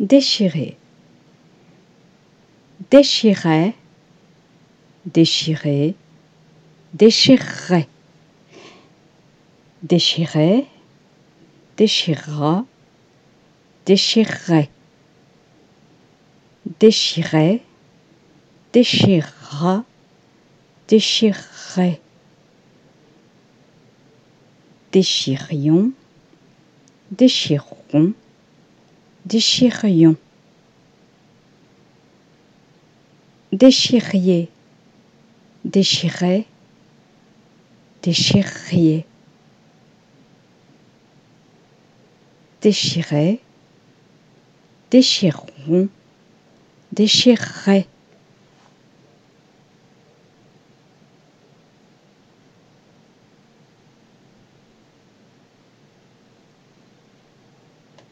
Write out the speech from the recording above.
déchirer, déchirer, déchirer, déchirer, déchirer, déchirera, déchirer, déchirer, déchirera, déchirer, déchirions, déchirerons, déchirions, déchiriez, déchirer, déchiriez, déchirer, déchirerons, déchirerait